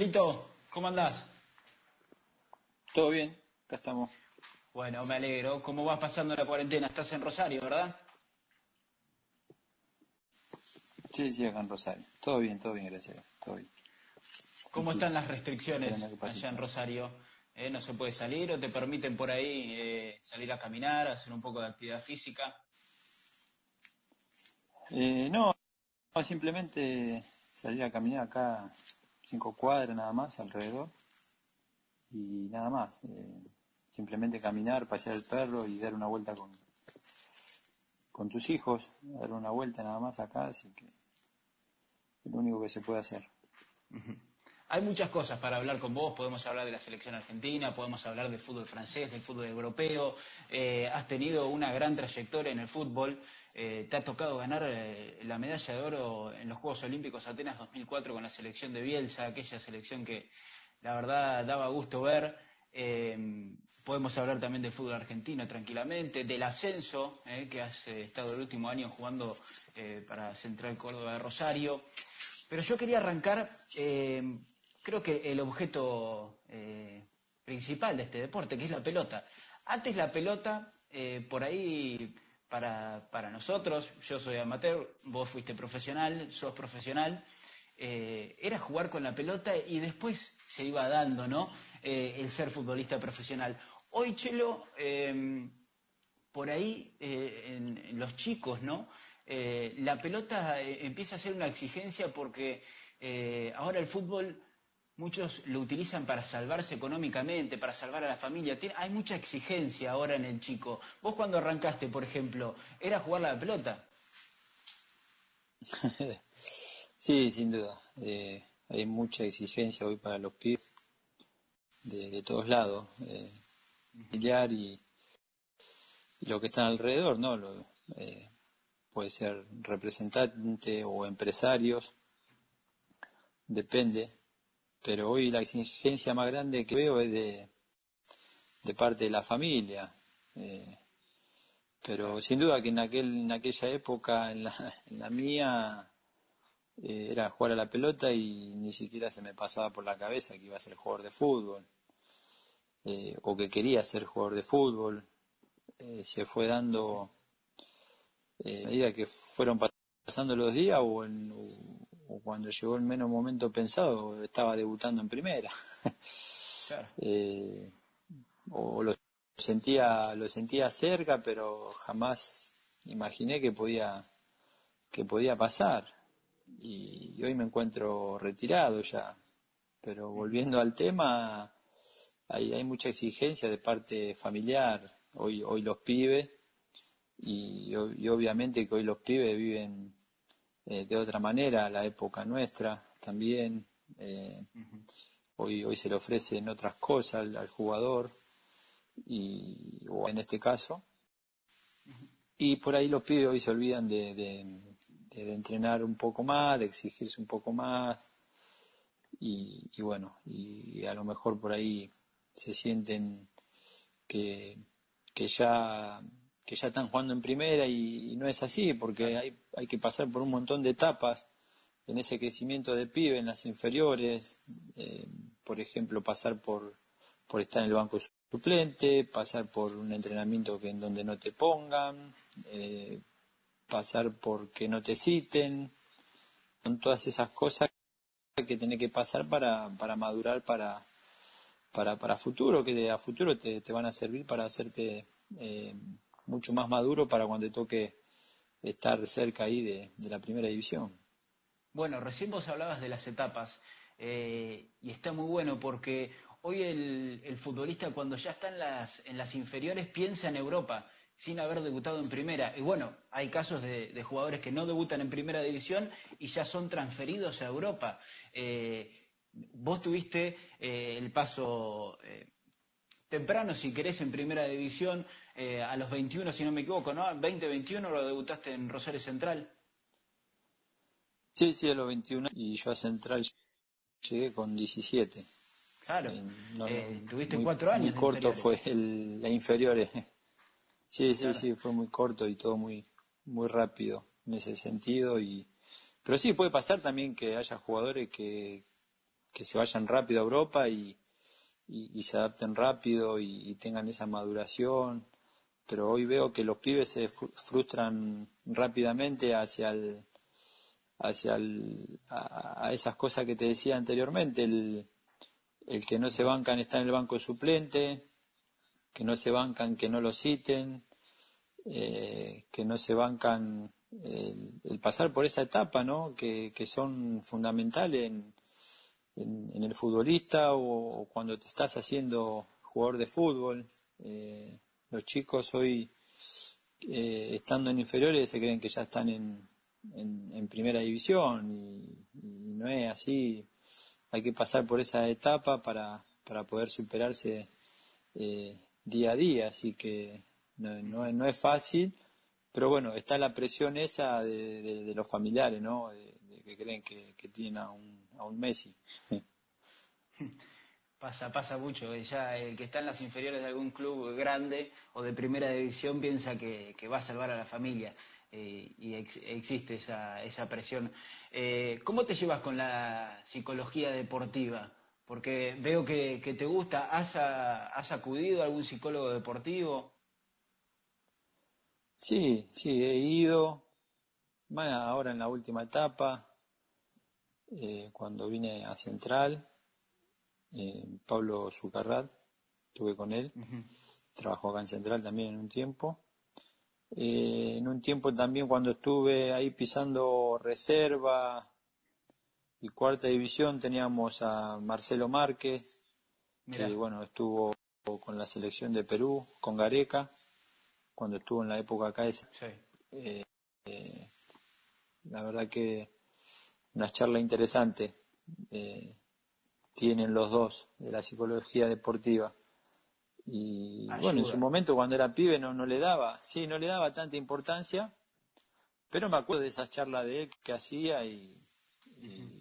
Melito, ¿cómo andás? Todo bien, acá estamos. Bueno, me alegro. ¿Cómo vas pasando la cuarentena? Estás en Rosario, ¿verdad? Sí, sí, acá en Rosario. Todo bien, todo bien, gracias. Todo bien. ¿Cómo están las restricciones allá en Rosario? ¿Eh? ¿No se puede salir o te permiten por ahí eh, salir a caminar, hacer un poco de actividad física? Eh, no, simplemente salir a caminar acá cinco cuadras nada más alrededor y nada más. Eh, simplemente caminar, pasear el perro y dar una vuelta con, con tus hijos, dar una vuelta nada más acá, así que es lo único que se puede hacer. Hay muchas cosas para hablar con vos, podemos hablar de la selección argentina, podemos hablar del fútbol francés, del fútbol europeo, eh, has tenido una gran trayectoria en el fútbol, eh, te ha tocado ganar eh, la medalla de oro en los Juegos Olímpicos Atenas 2004 con la selección de Bielsa, aquella selección que la verdad daba gusto ver. podemos hablar también del fútbol argentino tranquilamente, del ascenso, que has estado el último año jugando para Central Córdoba de Rosario. Pero yo quería arrancar creo que el objeto eh, principal de este deporte, que es la pelota. Antes la pelota, eh, por ahí, para, para, nosotros, yo soy amateur, vos fuiste profesional, sos profesional, eh, era jugar con la pelota y después se iba dando, ¿no? el ser futbolista profesional. Hoy, Chelo, por ahí, en, los chicos, ¿no? la pelota empieza a ser una exigencia porque ahora el fútbol muchos lo utilizan para salvarse económicamente, para salvar a la familia. hay mucha exigencia ahora en el chico. Vos cuando arrancaste, por ejemplo, ¿era jugar la pelota? sí, sin duda. Eh, hay mucha exigencia hoy para los pibes de, todos lados, eh, familiar y, lo que están alrededor, ¿no? Eh, puede ser representante o empresarios, depende pero hoy la exigencia más grande que veo es de, de parte de la familia. Eh, pero sin duda que en, aquel, en aquella época, en la, en la mía, eh, era jugar a la pelota y ni siquiera se me pasaba por la cabeza que iba a ser jugador de fútbol eh, o que quería ser jugador de fútbol. se fue dando a medida que fueron pasando los días o, en, o cuando llegó el menos momento pensado, estaba debutando en primera. Eh, o lo sentía, lo sentía cerca, pero jamás imaginé que podía, que podía pasar. Y, hoy me encuentro retirado ya. Pero volviendo al tema, hay, hay mucha exigencia de parte familiar. Hoy, hoy los pibes, y, y obviamente que hoy los pibes viven eh, de otra manera la época nuestra también. Eh, hoy, hoy se le ofrecen otras cosas al, jugador, y, o en este caso. Y por ahí los pibes hoy se olvidan de, de, entrenar un poco más, de exigirse un poco más. Y, y, bueno, y a lo mejor por ahí se sienten que, que ya que ya están jugando en primera y, no es así, porque hay, hay que pasar por un montón de etapas en ese crecimiento de pibe, en las inferiores, eh, por ejemplo, pasar por, por estar en el banco suplente, pasar por un entrenamiento que en donde no te pongan, eh, pasar por que no te citen, son todas esas cosas que tiene que pasar para, para madurar para, para, para futuro, que a futuro te, te van a servir para hacerte eh, mucho más maduro para cuando toque estar cerca ahí de, la primera división. Bueno, recién vos hablabas de las etapas eh, y está muy bueno porque hoy el, futbolista cuando ya está en las, en las inferiores piensa en Europa sin haber debutado en primera. Y bueno, hay casos de, jugadores que no debutan en primera división y ya son transferidos a Europa. Eh, vos tuviste eh, el paso temprano, si querés, en primera división, eh, a los 21, si no me equivoco, ¿no? 20-21 lo debutaste en Rosario Central. Sí, sí, a los 21. Y yo a Central llegué con 17. Claro, eh, eh, tuviste cuatro años. Muy corto fue el, la inferior. Sí, sí, sí, fue muy corto y todo muy, muy rápido en ese sentido. y Pero sí, puede pasar también que haya jugadores que, que se vayan rápido a Europa y, y, se adapten rápido y, tengan esa maduración. Pero hoy veo que los pibes se frustran rápidamente hacia el, hacia el, a, esas cosas que te decía anteriormente, el, el que no se bancan está en el banco suplente, que no se bancan que no lo citen, eh, que no se bancan el, pasar por esa etapa, ¿no? Que, que son fundamentales en, en, el futbolista o, cuando te estás haciendo jugador de fútbol. Eh, los chicos hoy, eh, estando en inferiores, se creen que ya están en, en, primera división y, no es así. Hay que pasar por esa etapa para, para poder superarse eh, día a día, así que no, no, no, es fácil, pero bueno, está la presión esa de, de, los familiares, ¿no? De, que creen que, que tienen a un, a un Messi. Pasa, pasa mucho. Ya el que está en las inferiores de algún club grande o de primera división piensa que, va a salvar a la familia eh, y existe esa, esa presión. Eh, ¿Cómo te llevas con la psicología deportiva? Porque veo que, te gusta. ¿Has, ¿Has acudido a algún psicólogo deportivo? Sí, sí, he ido. ahora en la última etapa, eh, cuando vine a Central, eh, Pablo Zucarrat, estuve con él, trabajó acá en Central también en un tiempo. Eh, en un tiempo también cuando estuve ahí pisando reserva y cuarta división teníamos a Marcelo Márquez, que bueno, estuvo con la selección de Perú, con Gareca, cuando estuvo en la época acá esa. Eh, la verdad que una charla interesante. Eh, tienen los dos de la psicología deportiva. Y bueno, en su momento cuando era pibe no, no le daba, sí, no le daba tanta importancia, pero me acuerdo de esas charlas de él que hacía y,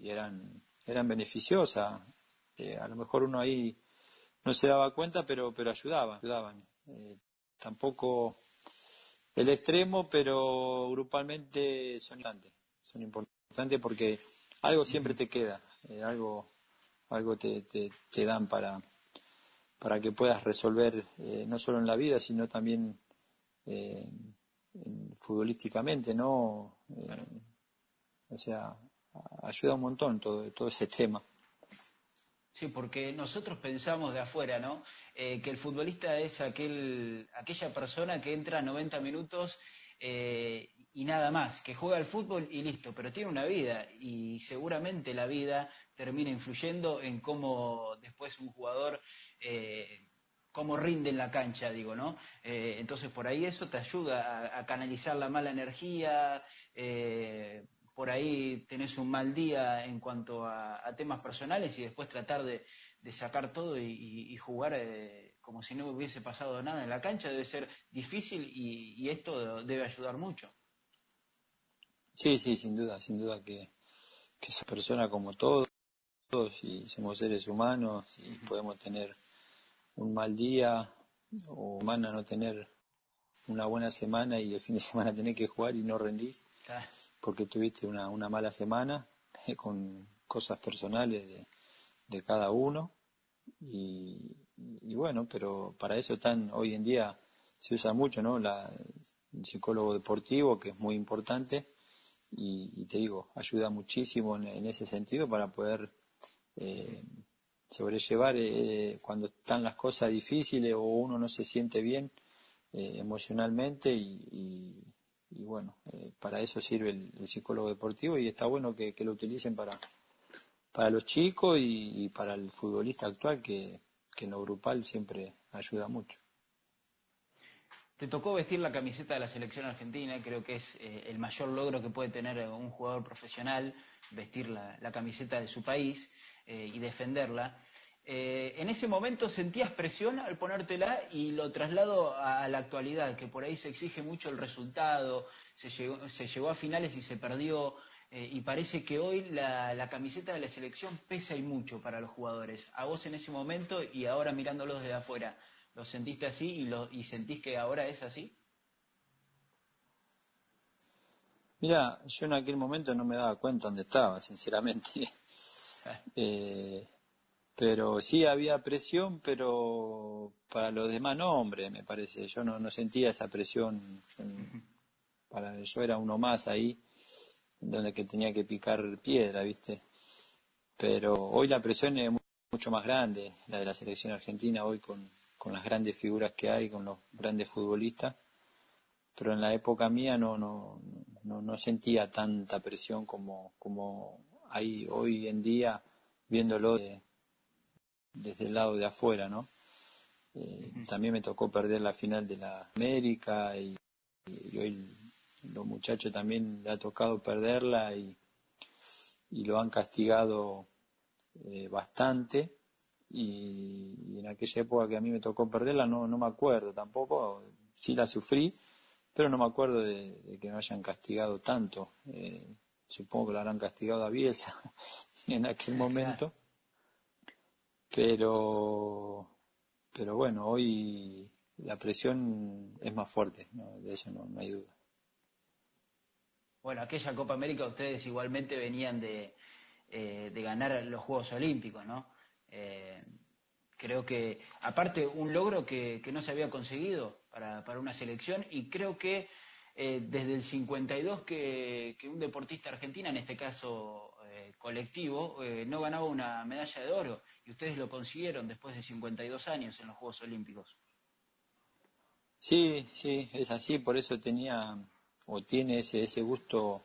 eran, eran beneficiosas. Eh, a lo mejor uno ahí no se daba cuenta, pero, pero ayudaban, ayudaban. Eh, tampoco el extremo, pero grupalmente son importantes, son importantes porque algo siempre te queda, eh, algo algo te, te, dan para, para que puedas resolver eh, no solo en la vida, sino también eh, futbolísticamente, ¿no? Eh, o sea, ayuda un montón todo, todo ese tema. Sí, porque nosotros pensamos de afuera, ¿no? que el futbolista es aquel, aquella persona que entra 90 minutos y nada más, que juega al fútbol y listo, pero tiene una vida y seguramente la vida termina influyendo en cómo después un jugador, eh, cómo rinde en la cancha, digo, ¿no? Eh, entonces por ahí eso te ayuda a, canalizar la mala energía, eh, por ahí tenés un mal día en cuanto a, temas personales y después tratar de, sacar todo y, jugar como si no hubiese pasado nada en la cancha debe ser difícil y, esto debe ayudar mucho. Sí, sí, sin duda, sin duda que, que esa persona como todo y somos seres humanos y podemos tener un mal día o humana no tener una buena semana y el fin de semana tener que jugar y no rendir porque tuviste una, una mala semana con cosas personales de, de cada uno. Y, y, bueno, pero para eso están hoy en día se usa mucho, ¿no? La, el psicólogo deportivo que es muy importante y, te digo, ayuda muchísimo en ese sentido para poder eh, sobrellevar eh, cuando están las cosas difíciles o uno no se siente bien eh, emocionalmente y, bueno, para eso sirve el, psicólogo deportivo y está bueno que, lo utilicen para, para los chicos y, para el futbolista actual que, que en lo grupal siempre ayuda mucho. Te tocó vestir la camiseta de la selección argentina, creo que es el mayor logro que puede tener un jugador profesional, vestir la camiseta de su país. Eh, y defenderla. Eh, en ese momento sentías presión al ponértela y lo traslado a la actualidad, que por ahí se exige mucho el resultado, se llegó, se llegó a finales y se perdió, eh, y parece que hoy la, camiseta de la selección pesa y mucho para los jugadores. A vos en ese momento y ahora mirándolos desde afuera, ¿lo sentiste así y, lo, y sentís que ahora es así? Mira, yo en aquel momento no me daba cuenta dónde estaba, sinceramente. Eh, pero sí había presión, pero para los demás no, hombre, me parece. Yo no, no sentía esa presión. Para, yo era uno más ahí, donde que tenía que picar piedra, ¿viste? Pero hoy la presión es mucho más grande, la de la selección argentina, hoy con, con las grandes figuras que hay, con los grandes futbolistas. Pero en la época mía no, no, no, no sentía tanta presión como, como hay hoy en día, viéndolo de, desde el lado de afuera, ¿no? Eh, también me tocó perder la final de la América y, hoy los muchachos también le ha tocado perderla y, y lo han castigado eh, bastante y, en aquella época que a mí me tocó perderla no, no me acuerdo tampoco, sí la sufrí, pero no me acuerdo de, que me hayan castigado tanto. Eh, supongo que lo habrán castigado a Bielsa en aquel momento pero, pero bueno, hoy la presión es más fuerte, de eso no, hay duda. Bueno, aquella Copa América ustedes igualmente venían de, eh, de ganar los Juegos Olímpicos, ¿no? Eh, creo que, aparte, un logro que, que no se había conseguido para, para, una selección y creo que eh, desde el 52 que, que, un deportista argentino, en este caso colectivo, no ganaba una medalla de oro y ustedes lo consiguieron después de 52 años en los Juegos Olímpicos. Sí, sí, es así, por eso tenía o tiene ese, ese gusto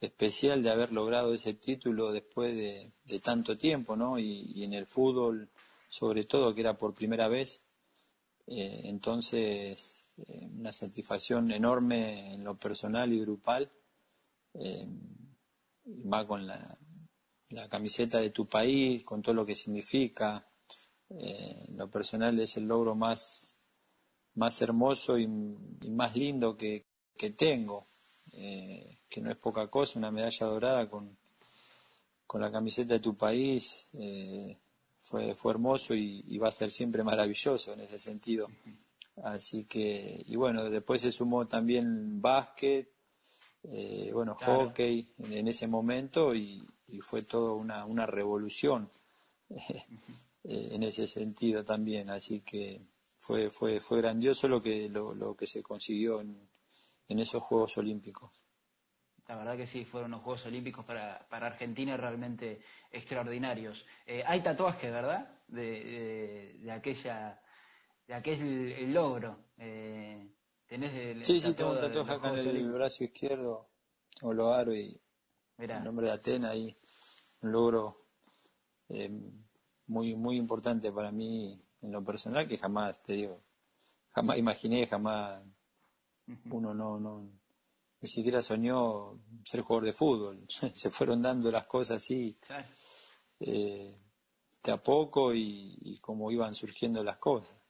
especial de haber logrado ese título después de, tanto tiempo, ¿no? Y, en el fútbol, sobre todo, que era por primera vez. Eh, entonces, eh, una satisfacción enorme en lo personal y grupal, eh, va con la, camiseta de tu país, con todo lo que significa. Eh, lo personal es el logro más, más hermoso y, más lindo que, tengo, eh, que no es poca cosa, una medalla dorada con, con la camiseta de tu país. Eh, fue, fue hermoso y, va a ser siempre maravilloso en ese sentido. Así que, y bueno, después se sumó también básquet, bueno, hockey en, ese momento y, y fue todo una, una revolución eh, en ese sentido también. Así que fue, fue, fue grandioso lo que, lo, lo que se consiguió en, en, esos Juegos Olímpicos. La verdad que sí, fueron unos Juegos Olímpicos para, para Argentina realmente extraordinarios. Eh, hay tatuajes, ¿verdad? De, de, aquella de aquel logro. Eh, ¿Tenés el, sí, sí, tengo un tatuaje acá en el brazo izquierdo, o lo aro y el nombre de Atena ahí un logro eh, muy, muy importante para mí en lo personal que jamás, te digo, jamás imaginé, jamás uno no, no, ni siquiera soñó ser jugador de fútbol. Se fueron dando las cosas así eh, de a poco y, y como iban surgiendo las cosas.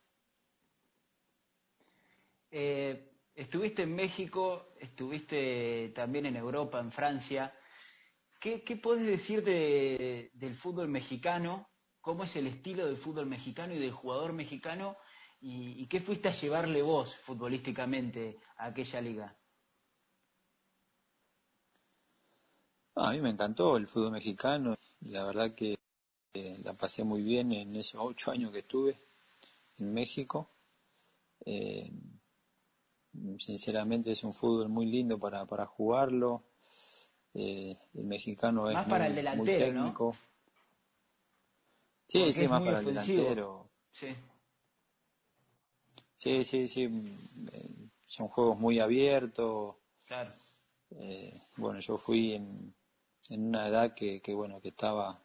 Eh, estuviste en México, estuviste también en Europa, en Francia. ¿Qué, qué podés decir del fútbol mexicano? ¿Cómo es el estilo del fútbol mexicano y del jugador mexicano? ¿Y, qué fuiste a llevarle vos futbolísticamente a aquella liga? A mí me encantó el fútbol mexicano. La verdad que eh, la pasé muy bien en esos ocho años que estuve en México. Eh, sinceramente es un fútbol muy lindo para, para jugarlo. Eh, el mexicano es para el delantero, técnico. Sí, sí, más para el delantero. Sí. Sí, sí, sí. Eh, son juegos muy abiertos. Claro. Eh, bueno, yo fui en, en una edad que, que, bueno, que estaba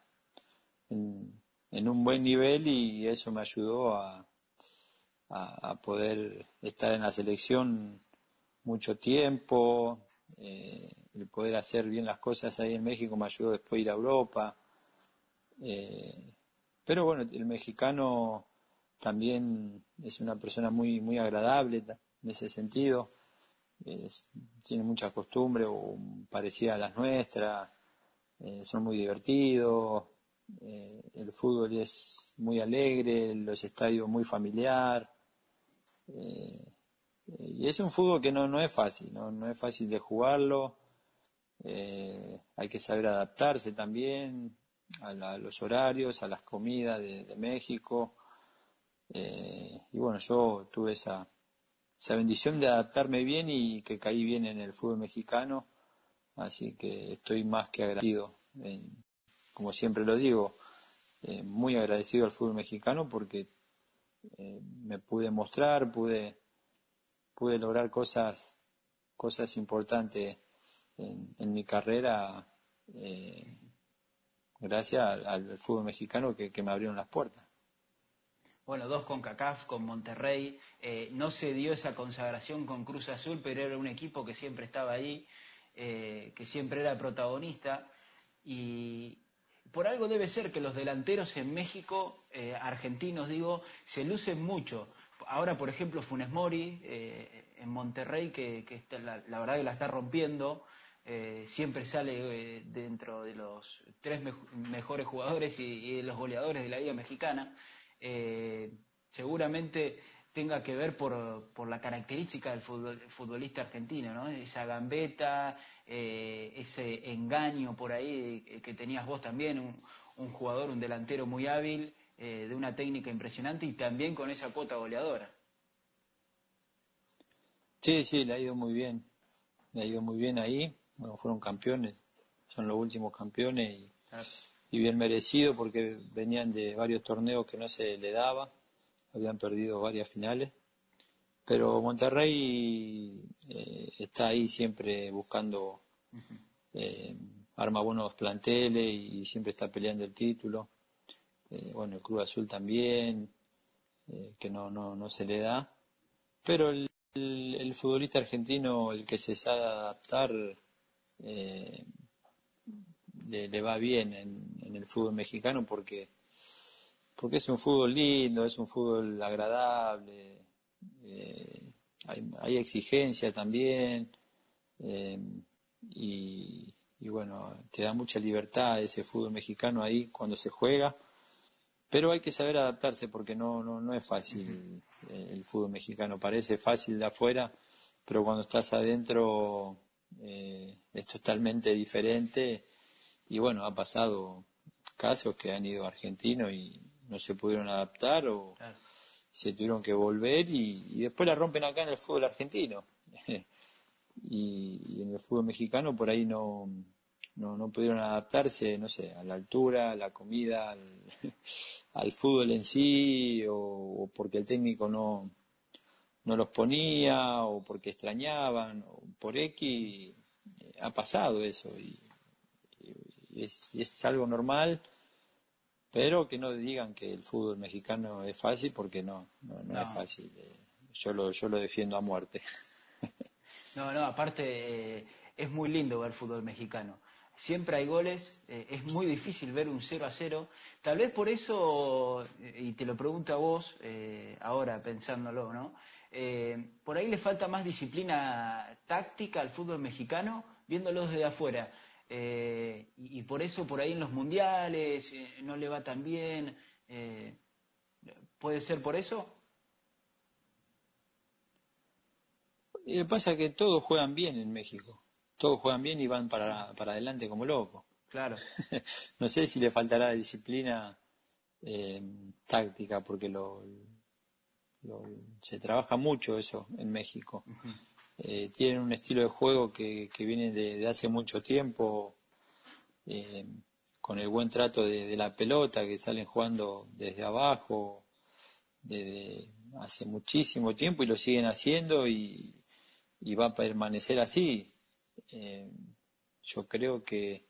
en, en un buen nivel y eso me ayudó a, a, poder estar en la selección mucho tiempo, eh, el poder hacer bien las cosas ahí en México me ayudó después a ir a Europa. Eh, pero bueno, el mexicano también es una persona muy, muy agradable en ese sentido. tiene mucha costumbre o parecida a las nuestras. Eh, son muy divertidos. Eh, el fútbol es muy alegre, los estadios muy familiar. Y es un fútbol que no, no es fácil, no, no es fácil de jugarlo. Eh, hay que saber adaptarse también. a, los horarios, a las comidas de, México. Eh, y bueno, yo tuve esa, esa bendición de adaptarme bien y que caí bien en el fútbol mexicano. Así que estoy más que agradecido. como siempre lo digo, eh, muy agradecido al fútbol mexicano porque eh, me pude mostrar, pude, pude lograr cosas, cosas importantes en, mi carrera eh, gracias al, fútbol mexicano que, me abrieron las puertas. Bueno, dos con CACAF, con Monterrey. no se dio esa consagración con Cruz Azul, pero era un equipo que siempre estaba ahí, que siempre era protagonista. Y, por algo debe ser que los delanteros en México, eh, argentinos digo, se lucen mucho. Ahora, por ejemplo, Funes Mori eh, en Monterrey, que, la, verdad que la está rompiendo, eh, siempre sale dentro de los tres mejores jugadores y, de los goleadores de la Liga Mexicana. seguramente tenga que ver por, por la característica del futbolista argentino, ¿no? Esa gambeta, eh, ese engaño por ahí que tenías vos también, un, jugador, un delantero muy hábil, eh, de una técnica impresionante y también con esa cuota goleadora. Sí, sí, le ha ido muy bien, le ha ido muy bien ahí, bueno, fueron campeones, son los últimos campeones y, y bien merecido porque venían de varios torneos que no se le daba habían perdido varias finales. Pero Monterrey eh, está ahí siempre buscando, eh, arma buenos planteles y siempre está peleando el título. Eh, bueno, el Cruz Azul también, que no, no, no se le da. Pero el, el, futbolista argentino, el que se sabe adaptar, le, le, va bien en, en el fútbol mexicano porque porque es un fútbol lindo, es un fútbol agradable, eh, hay, exigencia también, eh, y, bueno, te da mucha libertad ese fútbol mexicano ahí cuando se juega, pero hay que saber adaptarse porque no, no, no es fácil el fútbol mexicano, parece fácil de afuera, pero cuando estás adentro eh, es totalmente diferente, y bueno, ha pasado casos que han ido argentinos y, no se pudieron adaptar o se tuvieron que volver y, después la rompen acá en el fútbol argentino. y, en el fútbol mexicano por ahí no, no, pudieron adaptarse, no sé, a la altura, a la comida, al, fútbol en sí, o, porque el técnico no, no los ponía, o porque extrañaban, o por X, ha pasado eso, y, es, y es algo normal pero que no digan que el fútbol mexicano es fácil porque no, no, es fácil. Eh, yo lo, yo lo defiendo a muerte. No, no, aparte eh, es muy lindo ver fútbol mexicano. Siempre hay goles, eh, es muy difícil ver un 0 a 0. Tal vez por eso, y te lo pregunto a vos, ahora pensándolo, ¿no? por ahí le falta más disciplina táctica al fútbol mexicano, viéndolo desde afuera. Eh, y, por eso por ahí en los mundiales eh, no le va tan bien. Eh, ¿Puede ser por eso? Y pasa que todos juegan bien en México. Todos juegan bien y van para, para adelante como locos. Claro. no sé si le faltará disciplina táctica, porque lo, se trabaja mucho eso en México. Eh, tienen un estilo de juego que, que viene de, hace mucho tiempo, eh, con el buen trato de, la pelota, que salen jugando desde abajo, desde hace muchísimo tiempo y lo siguen haciendo y, va a permanecer así. Eh, yo creo que,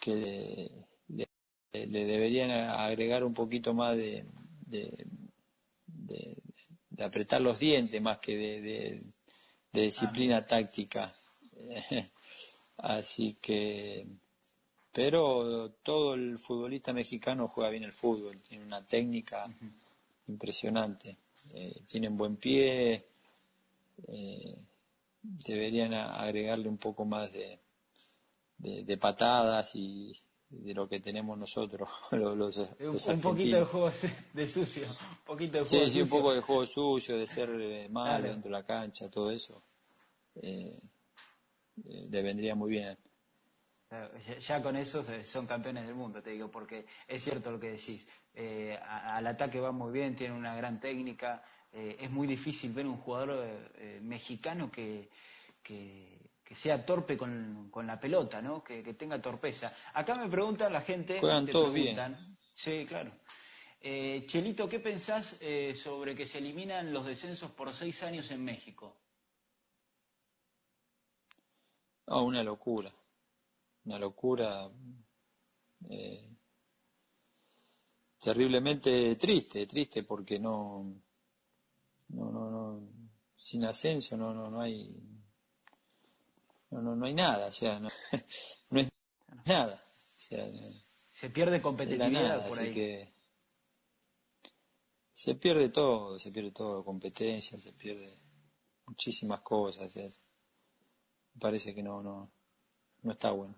que le, deberían agregar un poquito más de, de, apretar los dientes más que de, de disciplina táctica. Así que, pero todo el futbolista mexicano juega bien el fútbol, tiene una técnica impresionante, eh, tienen buen pie, eh, deberían agregarle un poco más de, de, patadas y de lo que tenemos nosotros los, un, poquito de juego de sucio un poquito de juego sí, sí un poco de juego sucio de ser eh, malo dentro de la cancha todo eso eh, eh, le vendría muy bien. Ya con eso son campeones del mundo, te digo, porque es cierto lo que decís. Eh, al ataque va muy bien, tiene una gran técnica. Es muy difícil ver un jugador mexicano que, que, sea torpe con, la pelota, ¿no? Que, tenga torpeza. Acá me preguntan la gente. Juegan todos bien. Sí, claro. Chelito, ¿qué pensás sobre que se eliminan los descensos por seis años en México? Oh, una locura una locura eh, terriblemente triste, triste porque no, no, no, no, sin ascenso no, no, no hay, no, no, no hay nada, o sea, no, no es nada, se pierde competitividad por ahí. que se pierde todo, se pierde todo, competencia, se pierde muchísimas cosas, me parece que no, no, no está bueno.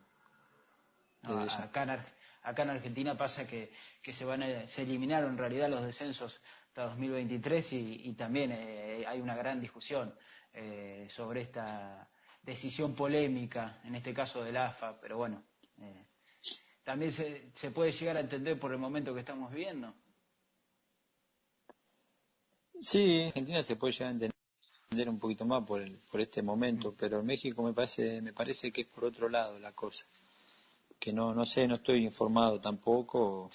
Acá, en, Argentina pasa que, se, van se eliminaron en realidad los descensos hasta 2023 y, también eh, hay una gran discusión eh, sobre esta decisión polémica, en este caso del AFA, pero bueno, eh, también se, se puede llegar a entender por el momento que estamos viviendo. Sí, en Argentina se puede llegar a entender un poquito más por, el, por este momento, pero en México me parece, me parece que es por otro lado la cosa que no, no sé, no estoy informado tampoco,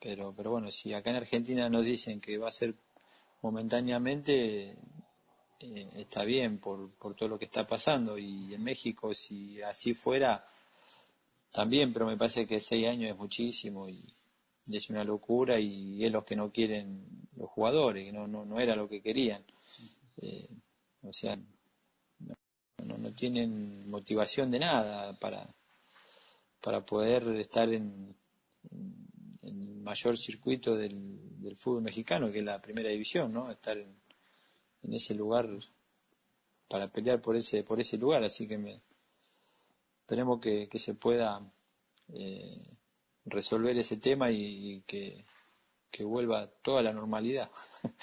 pero, pero bueno, si acá en Argentina nos dicen que va a ser momentáneamente, eh, está bien por, por todo lo que está pasando y en México si así fuera, también, pero me parece que seis años es muchísimo y, es una locura y es lo que no quieren los jugadores, no, no, no era lo que querían. Eh, o sea, no, no, tienen motivación de nada para, para poder estar en, el mayor circuito del, del, fútbol mexicano, que es la primera división, ¿no? Estar en, ese lugar para pelear por ese por ese lugar, así que me, esperemos que, que se pueda eh, resolver ese tema y, que, que, vuelva toda la normalidad.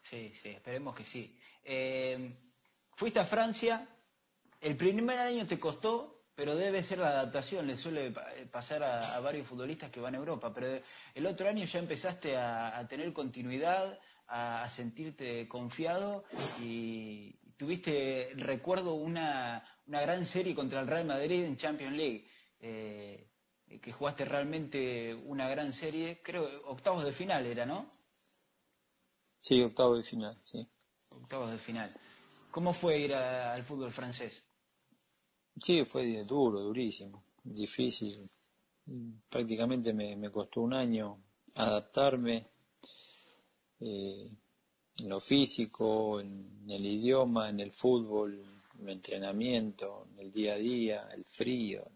Sí, sí, esperemos que sí. Eh, fuiste a Francia, el primer año te costó pero debe ser la adaptación, le suele pasar a, varios futbolistas que van a Europa, pero el otro año ya empezaste a, tener continuidad, a, sentirte confiado y tuviste, recuerdo, una, gran serie contra el Real Madrid en Champions League, eh, que jugaste realmente una gran serie, creo, octavos de final era, ¿no? Sí, octavos de final, sí. Octavos de final. ¿Cómo fue ir al fútbol francés? Sí, fue duro, durísimo, difícil. Prácticamente me, costó un año adaptarme eh, en lo físico, en el idioma, en el fútbol, en el entrenamiento, en el día a día, el frío.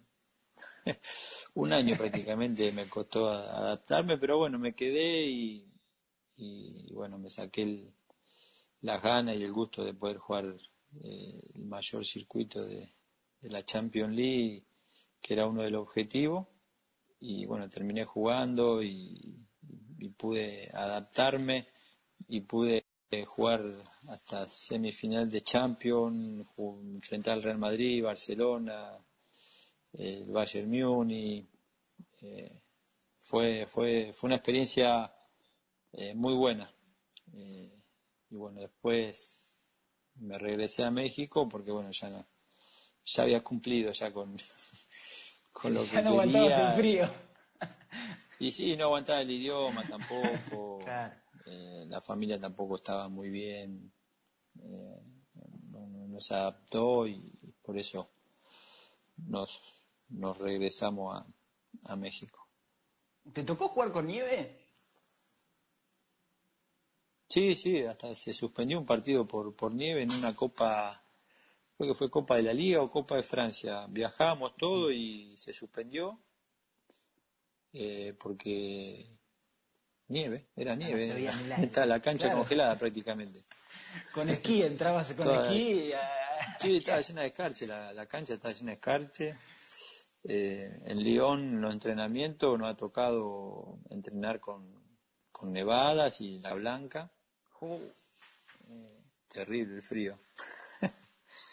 un año prácticamente me costó adaptarme, pero bueno, me quedé y, bueno, me saqué el, las ganas y el gusto de poder jugar eh, el mayor circuito de, de la Champions League, que era uno de los objetivos. Y bueno, terminé jugando y, pude adaptarme y pude jugar hasta semifinal de Champions, enfrentar al Real Madrid, Barcelona, el Bayern Múnich. Eh, fue, fue, fue una experiencia eh, muy buena. Eh, y bueno, después me regresé a México porque bueno, ya no, ya había cumplido ya con, con lo ya no aguantabas el frío. Y sí, no aguantaba el idioma tampoco. Eh, la familia tampoco estaba muy bien. Eh, no, se adaptó y, por eso nos, nos regresamos a, a México. ¿Te tocó jugar con nieve? Sí, sí, hasta se suspendió un partido por, por nieve en una copa que fue Copa de la Liga o Copa de Francia. Viajamos todo y se suspendió eh, porque nieve, era nieve. Está la cancha congelada prácticamente. Con esquí, entrabas con esquí. Sí, estaba llena de escarche, la, cancha estaba llena de escarche. Eh, en Lyon, los entrenamientos, nos ha tocado entrenar con, con nevadas y la blanca. Eh, terrible el frío.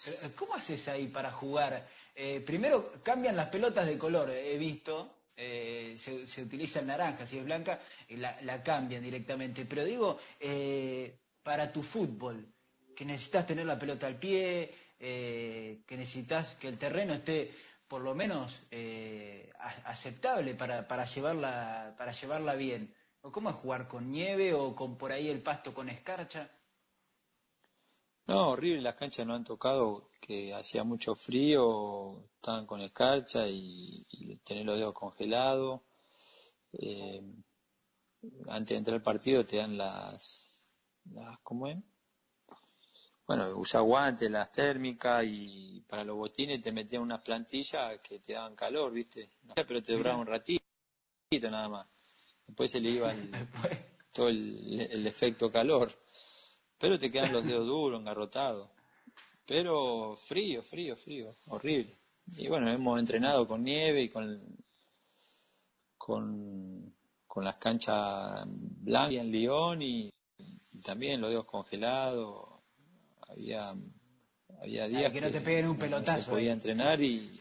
Eh, ¿Cómo haces ahí para jugar? Eh, primero cambian las pelotas de color, he visto, eh, se, utiliza el naranja, si es blanca, la, la cambian directamente. Pero digo, para tu fútbol, que necesitas tener la pelota al pie, que necesitas que el terreno esté por lo menos aceptable para, para, llevarla, para llevarla bien. ¿Cómo es jugar con nieve o con por ahí el pasto con escarcha? No, horrible, las canchas no han tocado, que hacía mucho frío, estaban con escarcha y, tener los dedos congelados. Eh, antes de entrar al partido te dan las, las ¿cómo es? Bueno, usa guantes, las térmicas y para los botines te metían unas plantillas que te daban calor, ¿viste? Pero te duraba un ratito nada más. Después se le iba todo el efecto calor pero te quedan los dedos duros, engarrotados. Pero frío, frío, frío, horrible. Y bueno, hemos entrenado con nieve y con, con, las canchas blancas en Lyon y, también los dedos congelados. Había, había días que, no te peguen un pelotazo. se podía entrenar y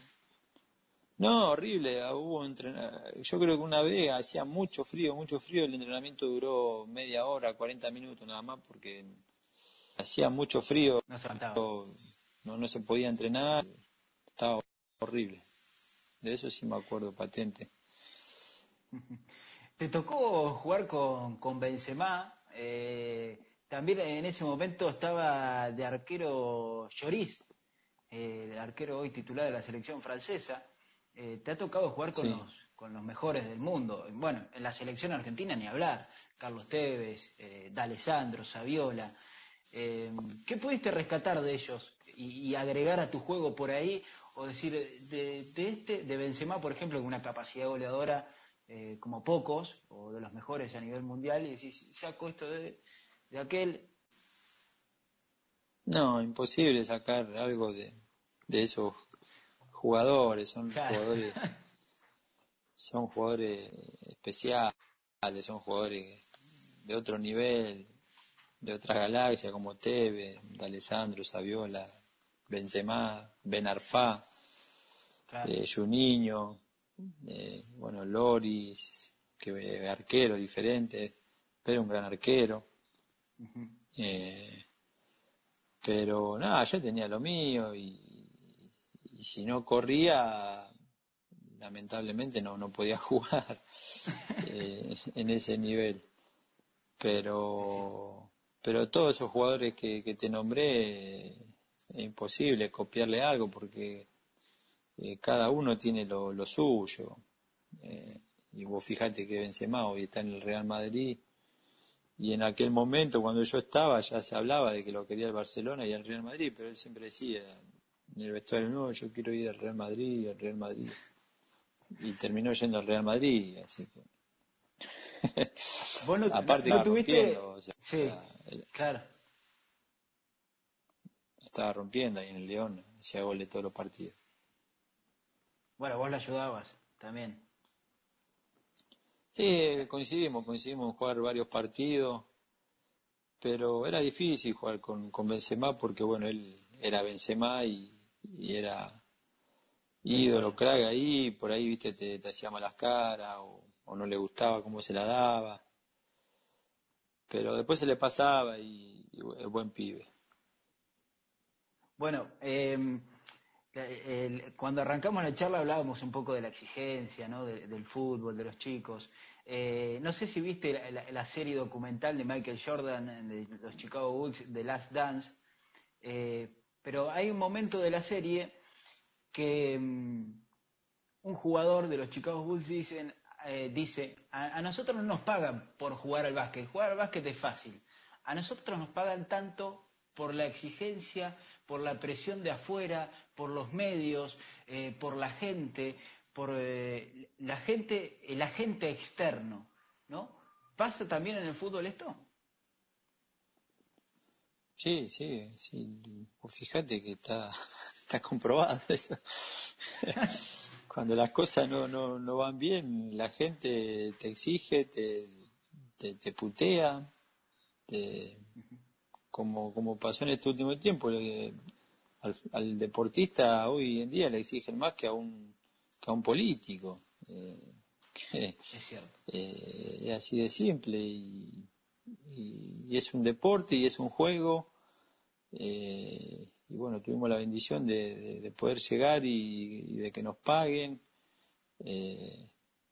no, horrible, hubo entrenar. Yo creo que una vez hacía mucho frío, mucho frío, el entrenamiento duró media hora, 40 minutos nada más porque hacía mucho frío, no, no, se podía entrenar, estaba horrible. De eso sí me acuerdo patente. Te tocó jugar con, con Benzema, eh, también en ese momento estaba de arquero Lloris, el arquero hoy titular de la selección francesa. Eh, te ha tocado jugar con, los, con los mejores del mundo. Bueno, en la selección argentina ni hablar. Carlos Tevez, eh, D'Alessandro, Saviola. Eh, ¿Qué pudiste rescatar de ellos y, agregar a tu juego por ahí? O decir, de, este, de Benzema, por ejemplo, con una capacidad goleadora eh, como pocos, o de los mejores a nivel mundial, y decís, saco esto de, aquel. No, imposible sacar algo de, esos jugadores, son jugadores, son jugadores especiales, son jugadores de otro nivel, de otras galaxias como Teve, Alessandro, Saviola, Benzema, Benarfá, eh, Juninho, eh, bueno, Loris, que arquero diferente, pero un gran arquero. Eh, pero nada, yo tenía lo mío y, y, si no corría, lamentablemente no, no podía jugar en ese nivel. Pero pero todos esos jugadores que, te nombré es imposible copiarle algo porque eh, cada uno tiene lo, suyo. Eh, y vos fijate que Benzema hoy está en el Real Madrid y en aquel momento cuando yo estaba ya se hablaba de que lo quería el Barcelona y el Real Madrid, pero él siempre decía en el vestuario no, yo quiero ir al Real Madrid, al Real Madrid. Y terminó yendo al Real Madrid, así que Bueno, Aparte no, tuviste... sí, claro. Estaba rompiendo ahí en el León, hacía gol de todos los partidos. Bueno, vos le ayudabas también. Sí, coincidimos, coincidimos en jugar varios partidos, pero era difícil jugar con, con Benzema porque, bueno, él era Benzema y, era ídolo, crack ahí, por ahí, viste, te, te hacía malas caras o o no le gustaba cómo se la daba. Pero después se le pasaba y, es buen pibe. Bueno, em, cuando arrancamos la charla hablábamos un poco de la exigencia, ¿no? del fútbol, de los chicos. Eh, no sé si viste la, serie documental de Michael Jordan, de los Chicago Bulls, The Last Dance, eh, pero hay un momento de la serie que em, un jugador de los Chicago Bulls dicen, eh, dice, a, nosotros no nos pagan por jugar al básquet, jugar al básquet es fácil, a nosotros nos pagan tanto por la exigencia, por la presión de afuera, por los medios, eh, por la gente, por eh, la gente, el agente externo, ¿no? ¿Pasa también en el fútbol esto? Sí, sí, sí. fíjate que está, está comprobado eso. cuando las cosas no, no, no van bien, la gente te exige, te, te, putea, como, como pasó en este último tiempo. al, deportista hoy en día le exigen más que a un, que a un político. Eh, es. Eh, es así de simple y, y, es un deporte y es un juego. Eh, y bueno, tuvimos la bendición de, poder llegar y, de que nos paguen,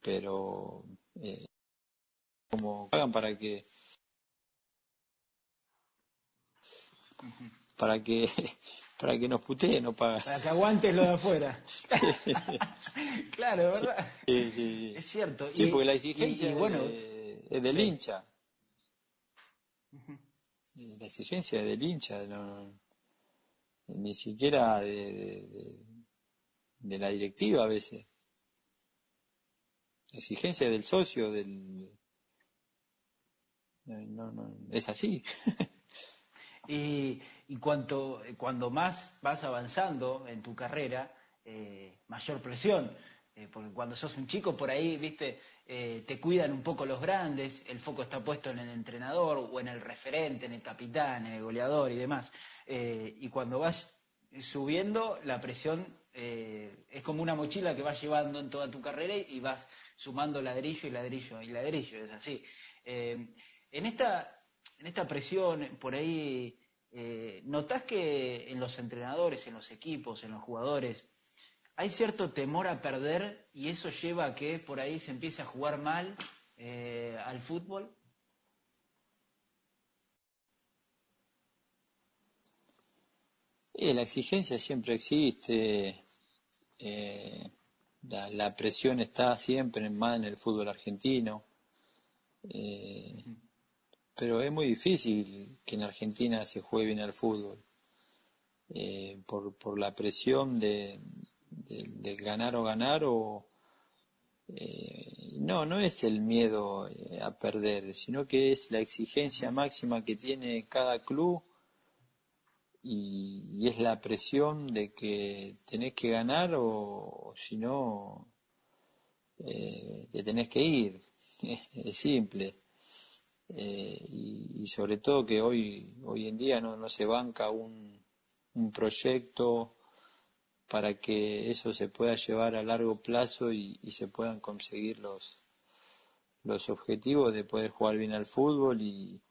pero como pagan para que para que para que nos puteen, no pagan. Para que aguantes lo de afuera. claro, ¿verdad? Sí, sí, Es cierto. Sí, porque la exigencia bueno, es del hincha. La exigencia es del hincha, ni siquiera de, de, la directiva a veces. Exigencia del socio, del... No, no, es así. y y cuanto, cuando más vas avanzando en tu carrera, eh, mayor presión. Eh, porque cuando sos un chico por ahí, viste, eh, te cuidan un poco los grandes, el foco está puesto en el entrenador o en el referente, en el capitán, en el goleador y demás. y cuando vas subiendo, la presión es como una mochila que vas llevando en toda tu carrera y vas sumando ladrillo y ladrillo y ladrillo, es así. en, esta, en esta presión, por ahí eh, ¿Notás que en los entrenadores, en los equipos, en los jugadores, hay cierto temor a perder y eso lleva a que por ahí se empiece a jugar mal eh, al fútbol? Eh, la exigencia siempre existe, la, presión está siempre más en el fútbol argentino pero es muy difícil que en Argentina se juegue bien al fútbol. Eh, por, por la presión de, ganar o ganar o eh, no no es el miedo eh, a perder sino que es la exigencia máxima que tiene cada club y, es la presión de que tenés que ganar o, si no te tenés que ir. Es simple. Eh, y, sobre todo que hoy, hoy en día no, no se banca un, un proyecto para que eso se pueda llevar a largo plazo y, se puedan conseguir los, los objetivos de poder jugar bien al fútbol y,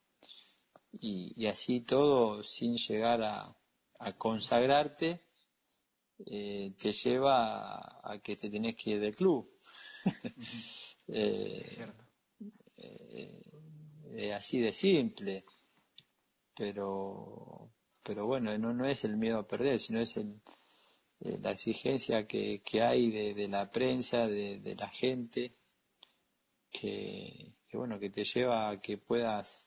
y, así todo sin llegar a, a consagrarte eh, te lleva a, que te tenés que ir del club. eh, así de simple. Pero, pero bueno, no, no es el miedo a perder, sino es el, eh, la exigencia que, que hay de, de, la prensa, de, de la gente, que, que, bueno, que te lleva a que puedas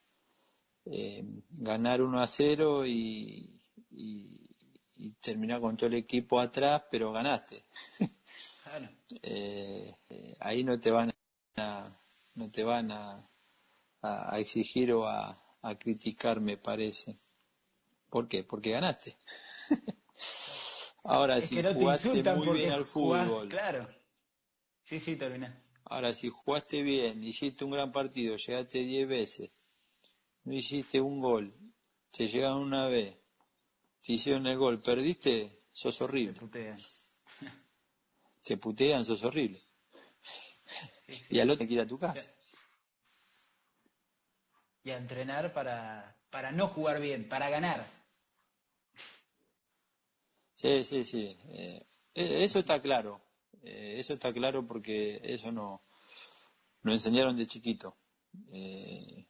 eh, ganar 1 a 0 y, y, terminar con todo el equipo atrás, pero ganaste. Eh, ahí no te van a, no te van a, a, exigir o a, criticar, me parece. ¿Por qué? Porque ganaste. Ahora, si jugaste muy bien al fútbol. claro. Sí, sí, terminé. Ahora, si jugaste bien, hiciste un gran partido, llegaste 10 veces, no hiciste un gol, te llegaron una vez, te hicieron el gol, perdiste, sos horrible. Te putean. te putean, sos horrible. Y al otro te que ir a tu casa y a entrenar para, para no jugar bien, para ganar. Sí, sí, sí. Eh, e, eso está claro. Eh, eso está claro porque eso no nos enseñaron de chiquito. Eh,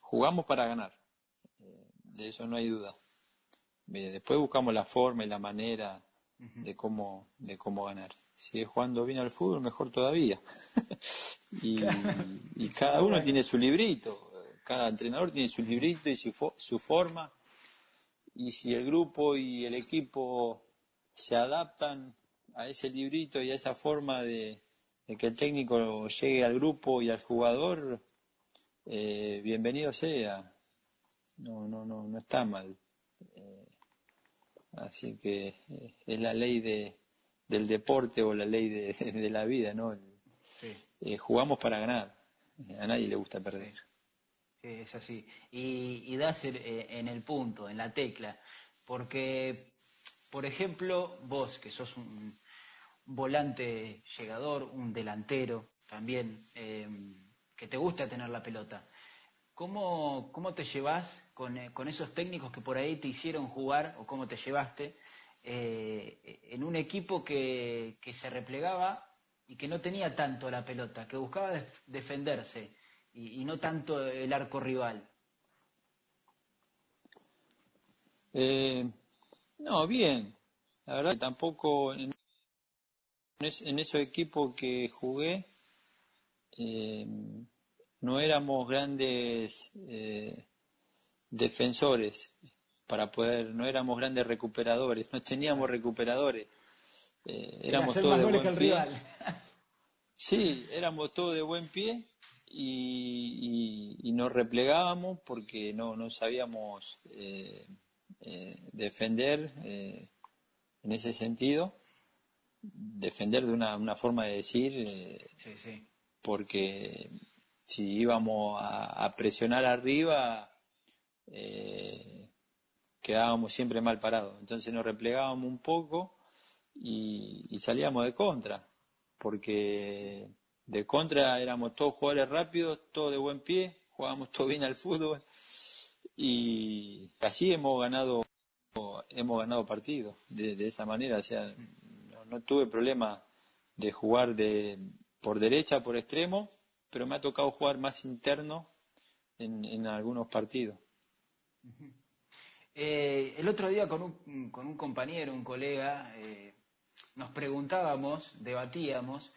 jugamos para ganar. de eso no hay duda. después buscamos la forma y la manera de cómo de cómo ganar. Si es jugando bien al fútbol, mejor todavía. y, y cada uno tiene su librito cada entrenador tiene su librito y su, forma, y si el grupo y el equipo se adaptan a ese librito y a esa forma de, que el técnico llegue al grupo y al jugador, eh, bienvenido sea. No, no, no, no está mal. Eh, así que eh, es la ley de, del deporte o la ley de, la vida, ¿no? jugamos para ganar. A nadie le gusta perder es así. Y, y das eh, en el punto, en la tecla, porque por ejemplo, vos que sos un volante llegador, un delantero también, em, que te gusta tener la pelota, ¿cómo, cómo te llevas con, eh, con, esos técnicos que por ahí te hicieron jugar o cómo te llevaste eh, en un equipo que, que, se replegaba y que no tenía tanto la pelota, que buscaba defenderse y, y no tanto el arco rival? Eh, no, bien. La verdad que tampoco en, en esos equipos que jugué eh, no éramos grandes eh, defensores para poder, no éramos grandes recuperadores, no teníamos recuperadores. Eh, éramos todos de buen pie. Sí, éramos todos de buen pie y, y, y nos replegábamos porque no, no sabíamos eh, eh, defender eh, en ese sentido, defender de una, una forma de decir, eh, sí, sí. porque si íbamos a, a presionar arriba, eh, quedábamos siempre mal parados. Entonces nos replegábamos un poco y, y, salíamos de contra, porque de contra éramos todos jugadores rápidos, todos de buen pie, jugábamos todo bien al fútbol y así hemos ganado hemos ganado partidos de, esa manera. O sea no, no, tuve problema de jugar de por derecha por extremo pero me ha tocado jugar más interno en, algunos partidos. Eh, el otro día con un, con un compañero un colega eh, nos preguntábamos debatíamos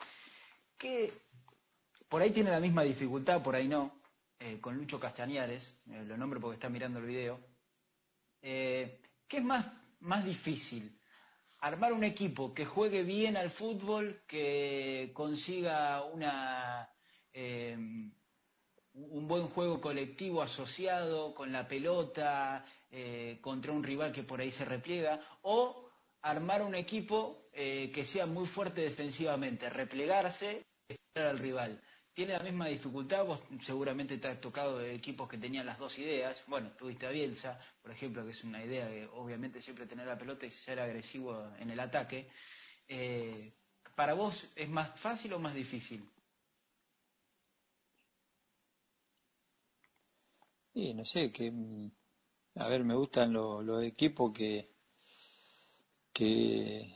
que por ahí tiene la misma dificultad por ahí no eh, con Lucho Castañares, eh, lo nombro porque está mirando el video, eh, ¿qué es más, más difícil? Armar un equipo que juegue bien al fútbol, que consiga una, un buen juego colectivo asociado con la pelota, contra un rival que por ahí se repliega, o armar un equipo que sea muy fuerte defensivamente, replegarse y al rival tiene la misma dificultad, vos seguramente te has tocado de equipos que tenían las dos ideas, bueno, tuviste a Bielsa, por ejemplo, que es una idea de obviamente siempre tener la pelota y ser agresivo en el ataque, eh, ¿para vos es más fácil o más difícil? Sí, no sé, que a ver, me gustan los, los equipos que que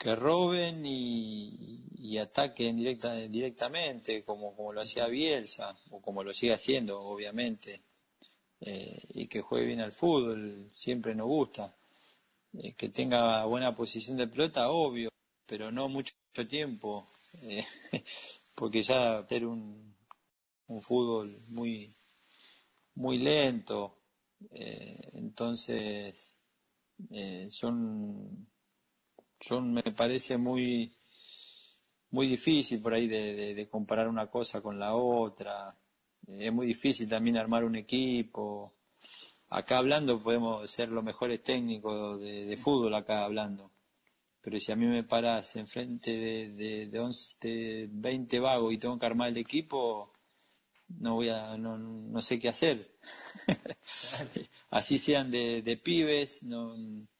que roben y, ataquen directa, directamente, como, lo hacía Bielsa, o como lo sigue haciendo, obviamente, eh, y que juegue bien al fútbol, siempre nos gusta. Eh, que tenga buena posición de pelota, obvio, pero no mucho tiempo, eh, porque ya tener un, un fútbol muy, muy lento, entonces son son me parece muy muy difícil por ahí de, de, de, comparar una cosa con la otra. Es muy difícil también armar un equipo. Acá hablando podemos ser los mejores técnicos de, de fútbol acá hablando. Pero si a mí me paras enfrente de, de, de, 11, de 20 vagos y tengo que armar el equipo, no voy a, no, no sé qué hacer. Así sean de, de pibes, no,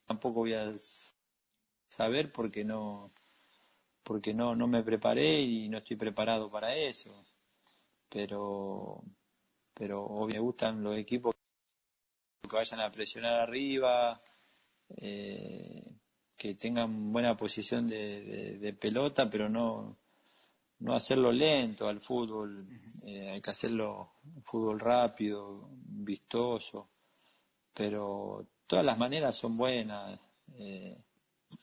tampoco voy a saber porque no porque no no me preparé y no estoy preparado para eso. Pero pero obvio, me gustan los equipos que vayan a presionar arriba eh, que tengan buena posición de, de, de, pelota pero no no hacerlo lento al fútbol. Eh, hay que hacerlo fútbol rápido vistoso. Pero todas las maneras son buenas eh,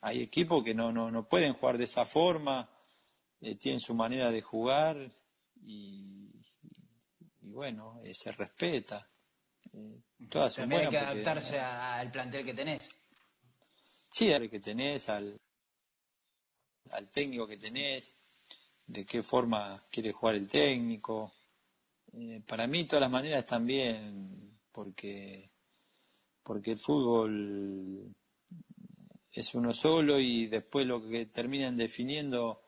hay equipos que no, no, no pueden jugar de esa forma, eh, tienen su manera de jugar y, y bueno, eh, se respeta. Eh, todas son También hay que adaptarse porque, al plantel que tenés. Sí, al que tenés, al, al técnico que tenés, de qué forma quiere jugar el técnico. Eh, para mí todas las maneras están bien, porque, porque el fútbol es uno solo y después lo que terminan definiendo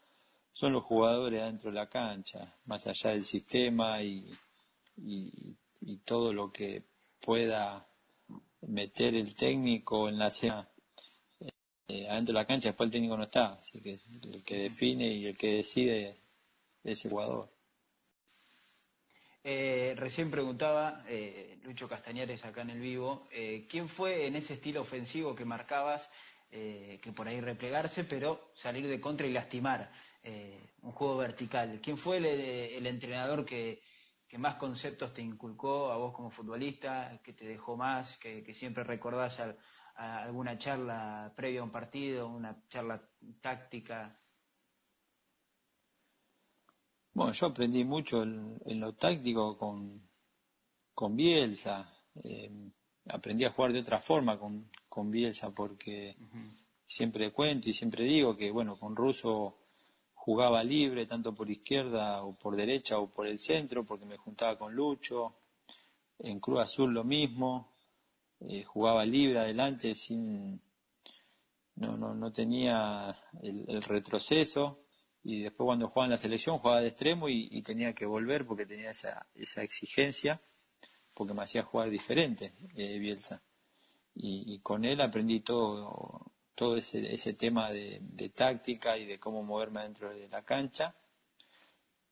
son los jugadores dentro de la cancha, más allá del sistema y, y, y todo lo que pueda meter el técnico en la escena. adentro de la cancha después el técnico no está, así que el que define y el que decide es el jugador. Eh, recién preguntaba eh, Lucho Castañares acá en el vivo, eh, ¿quién fue en ese estilo ofensivo que marcabas, que por ahí replegarse, pero salir de contra y lastimar, un juego vertical? ¿Quién fue el, entrenador que, más conceptos te inculcó a vos como futbolista, que te dejó más, que, siempre recordás alguna charla previa a un partido, una charla táctica? Bueno, yo aprendí mucho en, lo táctico con, con Bielsa. Eh, aprendí a jugar de otra forma con, con Bielsa porque siempre cuento y siempre digo que, bueno, con Russo jugaba libre tanto por izquierda o por derecha o por el centro porque me juntaba con Lucho. En Cruz Azul lo mismo. Eh, jugaba libre adelante sin no, no, no tenía el retroceso y después cuando jugaba en la selección jugaba de extremo y, tenía que volver porque tenía esa, esa exigencia, porque me hacía jugar diferente eh, Bielsa. Y, con él aprendí todo, todo ese, ese tema de, táctica y de cómo moverme dentro de la cancha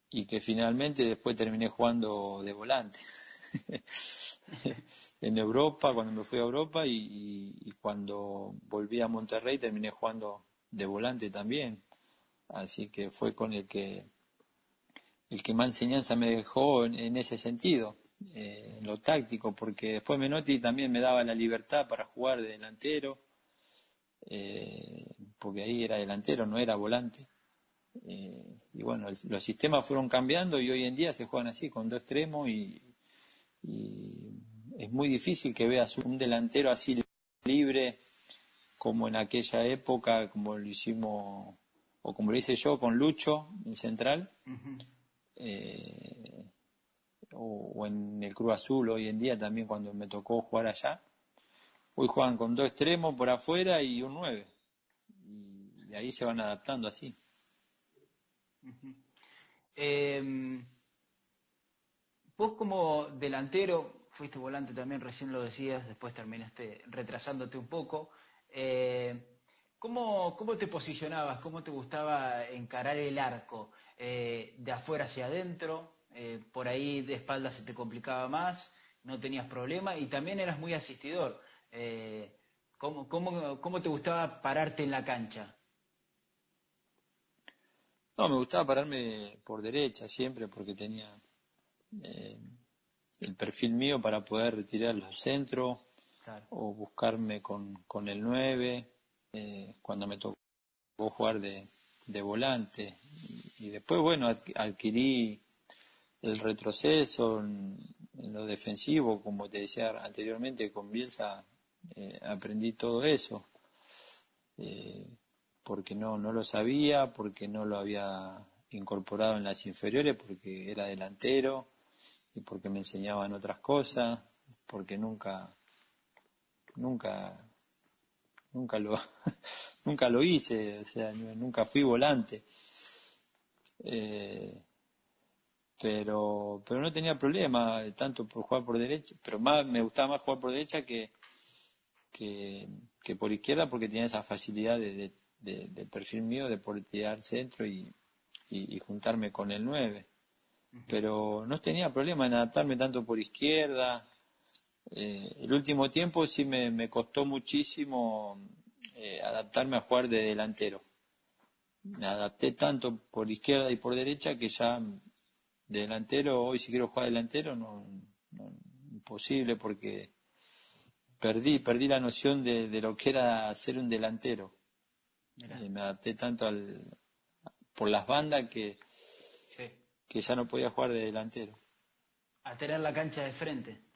y que finalmente después terminé jugando de volante. en Europa, cuando me fui a Europa y, cuando volví a Monterrey terminé jugando de volante también así que fue con el que el que más enseñanza me dejó en, ese sentido, eh, en lo táctico, porque después Menotti también me daba la libertad para jugar de delantero, eh, porque ahí era delantero, no era volante. Eh, y bueno, los sistemas fueron cambiando y hoy en día se juegan así, con dos extremos y, y es muy difícil que veas un delantero así libre como en aquella época, como lo hicimos o como lo hice yo con Lucho en Central, eh, o, en el Cruz Azul hoy en día también cuando me tocó jugar allá. Hoy juegan con dos extremos por afuera y un nueve. Y, ahí se van adaptando así. Em, vos como delantero, fuiste volante también, recién lo decías, después terminaste retrasándote un poco. Eh, ¿Cómo, ¿Cómo, te posicionabas? ¿Cómo te gustaba encarar el arco? Eh, ¿De afuera hacia adentro? Eh, ¿Por ahí de espaldas se te complicaba más? ¿No tenías problema? Y también eras muy asistidor. Eh, ¿cómo, cómo, cómo, te gustaba pararte en la cancha? No, me gustaba pararme por derecha siempre porque tenía el perfil mío para poder retirar los centros o buscarme con, con el 9 eh, cuando me tocó jugar de, volante. Y, después, bueno, adquirí el retroceso en, lo defensivo, como te decía anteriormente, con Bielsa eh, aprendí todo eso. Eh, porque no, no lo sabía, porque no lo había incorporado en las inferiores, porque era delantero y porque me enseñaban otras cosas, porque nunca, nunca nunca lo, nunca lo hice, o sea, nunca fui volante. Eh, pero, pero no tenía problema tanto por jugar por derecha, pero más me gustaba más jugar por derecha que, que, por izquierda porque tenía esa facilidad de, de, perfil mío de poder tirar centro y, y, juntarme con el 9. Pero no tenía problema en adaptarme tanto por izquierda, eh, el último tiempo sí me, costó muchísimo eh, adaptarme a jugar de delantero. Me adapté tanto por izquierda y por derecha que ya de delantero, hoy si quiero jugar delantero, no, imposible porque perdí, perdí la noción de, lo que era ser un delantero. Eh, me adapté tanto al, por las bandas que, que ya no podía jugar de delantero. A tener la cancha de frente.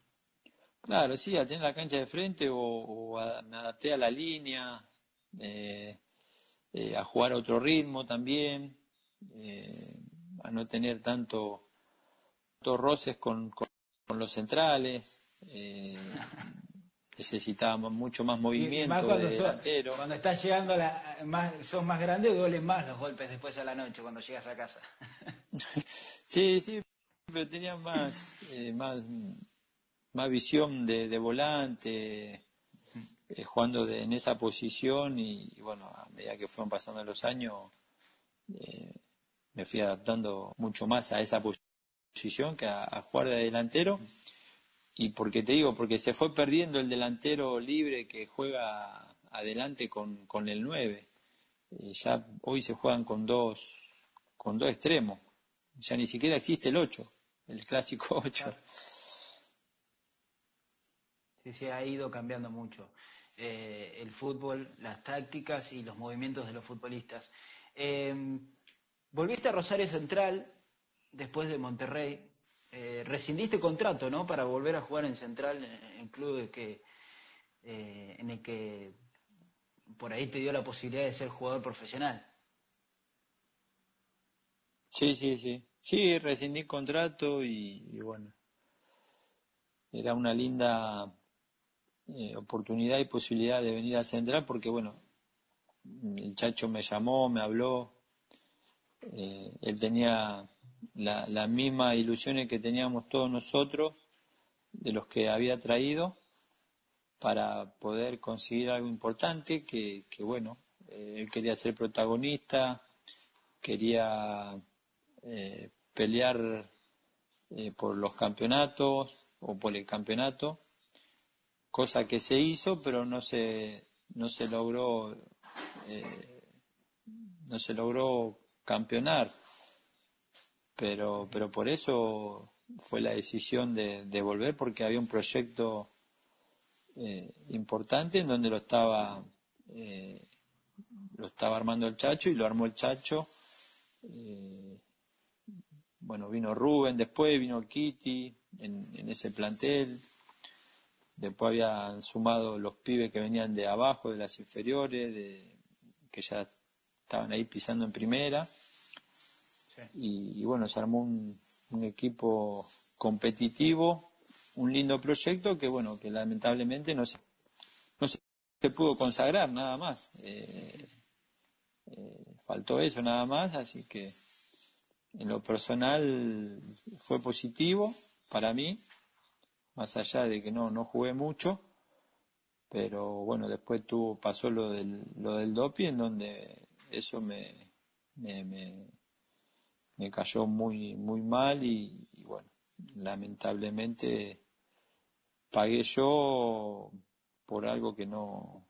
Claro, sí, a tener la cancha de frente o, me adapté a la línea, eh, eh, a jugar a otro ritmo también, eh, a no tener tanto, roces con, los centrales. necesitábamos mucho más movimiento cuando de delantero. cuando estás llegando, la, más, sos más grande, duelen más los golpes después a la noche cuando llegas a casa. sí, sí, pero tenía más, más más visión de, volante, eh, jugando en esa posición y, bueno, a medida que fueron pasando los años, eh, me fui adaptando mucho más a esa posición que a, jugar de delantero. Y porque te digo, porque se fue perdiendo el delantero libre que juega adelante con, con el 9. Eh, ya hoy se juegan con dos, con dos extremos. Ya ni siquiera existe el 8, el clásico 8. Sí, se ha ido cambiando mucho. Eh, el fútbol, las tácticas y los movimientos de los futbolistas. Em, volviste a Rosario Central después de Monterrey. Eh, rescindiste contrato, ¿no? Para volver a jugar en Central, en, club que, eh, en el que por ahí te dio la posibilidad de ser jugador profesional. Sí, sí, sí. Sí, rescindí contrato y bueno, era una linda eh, oportunidad y posibilidad de venir a Central porque, bueno, el Chacho me llamó, me habló, él tenía las la mismas ilusiones que teníamos todos nosotros, de los que había traído, para poder conseguir algo importante, que, bueno, eh, él quería ser protagonista, quería pelear por los campeonatos o por el campeonato cosa que se hizo, pero no se, no se logró, eh, no se logró campeonar. Pero, pero por eso fue la decisión de, de volver, porque había un proyecto eh, importante en donde lo estaba, eh, lo estaba armando el Chacho y lo armó el Chacho. bueno, vino Rubén después, vino Kitty en, en ese plantel, Después habían sumado los pibes que venían de abajo, de las inferiores, de, que ya estaban ahí pisando en primera. Y, bueno, se armó un, equipo competitivo, un lindo proyecto que bueno, que lamentablemente no se, no se pudo consagrar nada más. Eh, eh, faltó eso nada más, así que en lo personal fue positivo para mí más allá de que no, no jugué mucho, pero bueno, después tuvo, pasó lo del, lo del doping, en donde eso me, me, me, cayó muy, muy mal y, bueno, lamentablemente pagué yo por algo que no,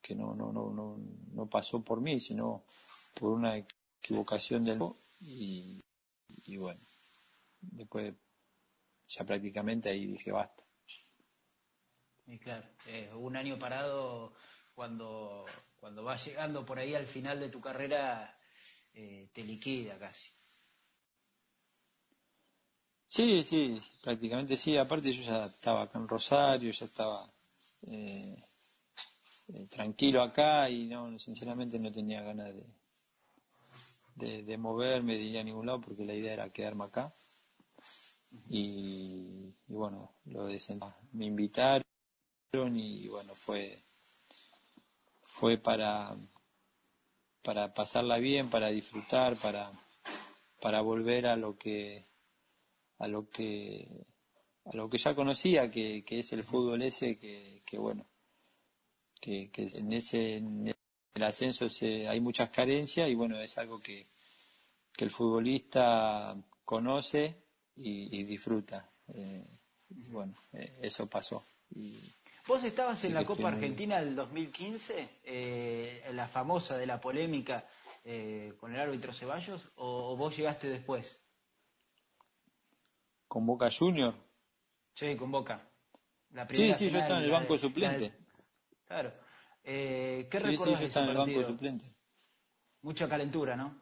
que no, no, no, no, no pasó por mí, sino por una equivocación del y, y bueno, después ya prácticamente ahí dije basta. Y claro, eh, un año parado cuando, cuando vas llegando por ahí al final de tu carrera eh, te liquida casi. Sí, sí, prácticamente sí. Aparte yo ya estaba acá en Rosario, ya estaba eh, tranquilo acá y no, sinceramente no tenía ganas de, de, moverme, de ir a ningún lado porque la idea era quedarme acá y, bueno, lo de me invitaron y bueno, fue, fue para, para pasarla bien, para disfrutar, para, para volver a lo que, a lo que, a lo que ya conocía, que, que es el fútbol ese, que, que bueno, que, que en ese, en el ascenso se, hay muchas carencias y bueno, es algo que, que el futbolista conoce y, disfruta. Eh, bueno, eh, eso pasó. Y, ¿Vos estabas en la Copa Argentina del 2015, eh, la famosa de la polémica eh, con el árbitro Ceballos, o, vos llegaste después? ¿Con Boca Junior? Sí, con Boca. sí, sí, yo estaba en el banco suplente. Claro. ¿Qué sí, sí, yo estaba en el banco suplente. Mucha calentura, ¿no?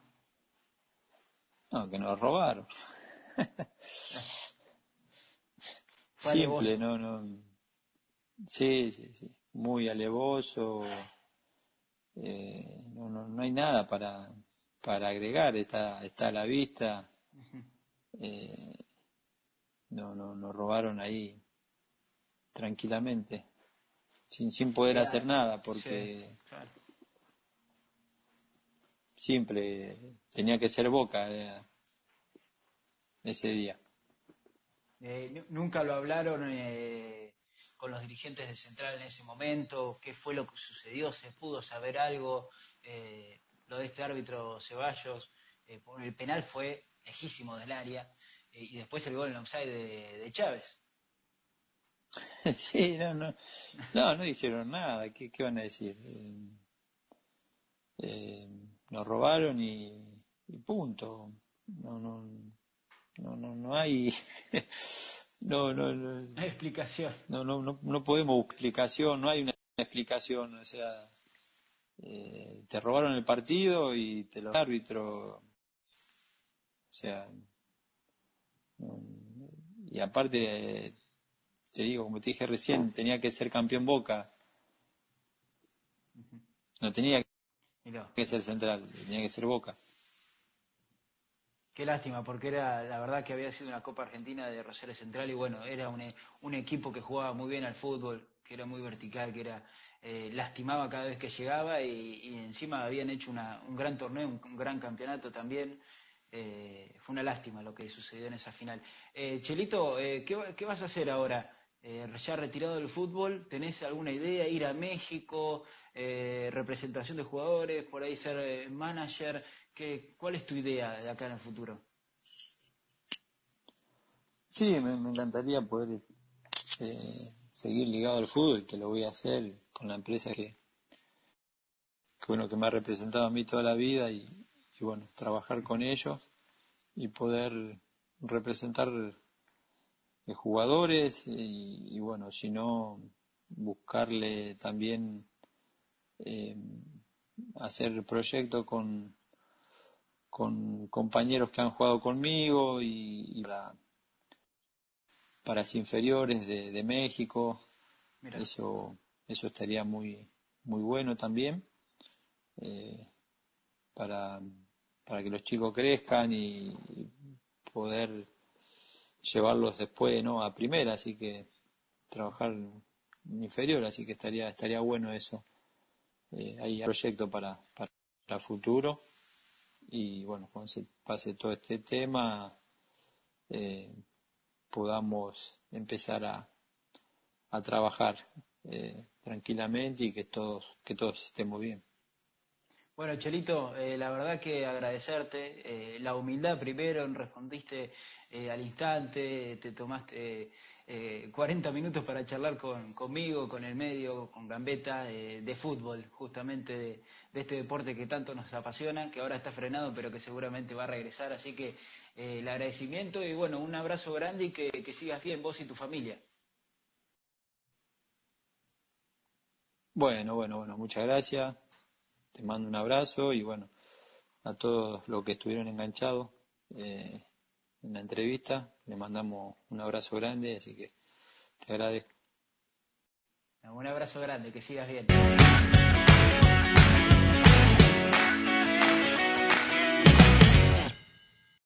No, que nos robaron. Simple, no, no. Sí, sí, sí. Muy alevoso. Eh, no, no, no hay nada para, para agregar, está, está a la vista. Eh, no, no, nos robaron ahí tranquilamente, sin, sin poder hacer nada, porque simple, tenía que ser boca. Eh, ese día. Eh, nunca lo hablaron eh, con los dirigentes de Central en ese momento? ¿Qué fue lo que sucedió? ¿Se pudo saber algo? Eh, lo de este árbitro Ceballos, el penal fue lejísimo del área y después el gol en offside de, de Chávez. Sí, no, no, no, no dijeron nada, ¿qué, qué van a decir? Eh, nos robaron y, punto. No, no, no, no, no hay, no, no, no, hay explicación. No, no, no, no podemos explicación, no hay una explicación, o sea, eh, te robaron el partido y te lo árbitro, o sea, y aparte te digo, como te dije recién, tenía que ser campeón Boca. No tenía que ser central, tenía que ser Boca. Qué lástima, porque era la verdad que había sido una Copa Argentina de Rosario Central y bueno, era un, un equipo que jugaba muy bien al fútbol, que era muy vertical, que era eh, lastimaba cada vez que llegaba y, encima habían hecho una, un gran torneo, un, gran campeonato también. Eh, fue una lástima lo que sucedió en esa final. Eh, Chelito, ¿qué, ¿qué, vas a hacer ahora? eh, ya retirado del fútbol, ¿tenés alguna idea? ¿Ir a México? Eh, ¿Representación de jugadores? ¿Por ahí ser eh, manager? ¿Qué, ¿Cuál es tu idea de acá en el futuro? Sí, me, encantaría poder eh, seguir ligado al fútbol, que lo voy a hacer con la empresa que, que, bueno, que me ha representado a mí toda la vida y, y bueno, trabajar con ellos y poder representar de jugadores y, bueno, si no, buscarle también eh, hacer proyectos con, con compañeros que han jugado conmigo y, para, para inferiores de, México. Eso, eso estaría muy, muy bueno también eh, para, para que los chicos crezcan y poder llevarlos después no a primera, así que trabajar en inferior, así que estaría estaría bueno eso. Eh, hay proyecto para, para futuro y bueno, cuando se pase todo este tema eh, podamos empezar a, a trabajar eh, tranquilamente y que todos que todos estemos bien. Bueno, Chelito, eh, la verdad que agradecerte. Eh, la humildad primero, respondiste eh, al instante, te tomaste 40 minutos para charlar con, conmigo, con el medio, con Gambetta, de fútbol, justamente de, este deporte que tanto nos apasiona, que ahora está frenado, pero que seguramente va a regresar. Así que el agradecimiento y bueno, un abrazo grande y que sigas bien vos y tu familia. Bueno, bueno, bueno, muchas gracias te mando un abrazo y bueno, a todos los que estuvieron enganchados eh, en la entrevista, les mandamos un abrazo grande, así que te agradezco. Un abrazo grande, que sigas bien.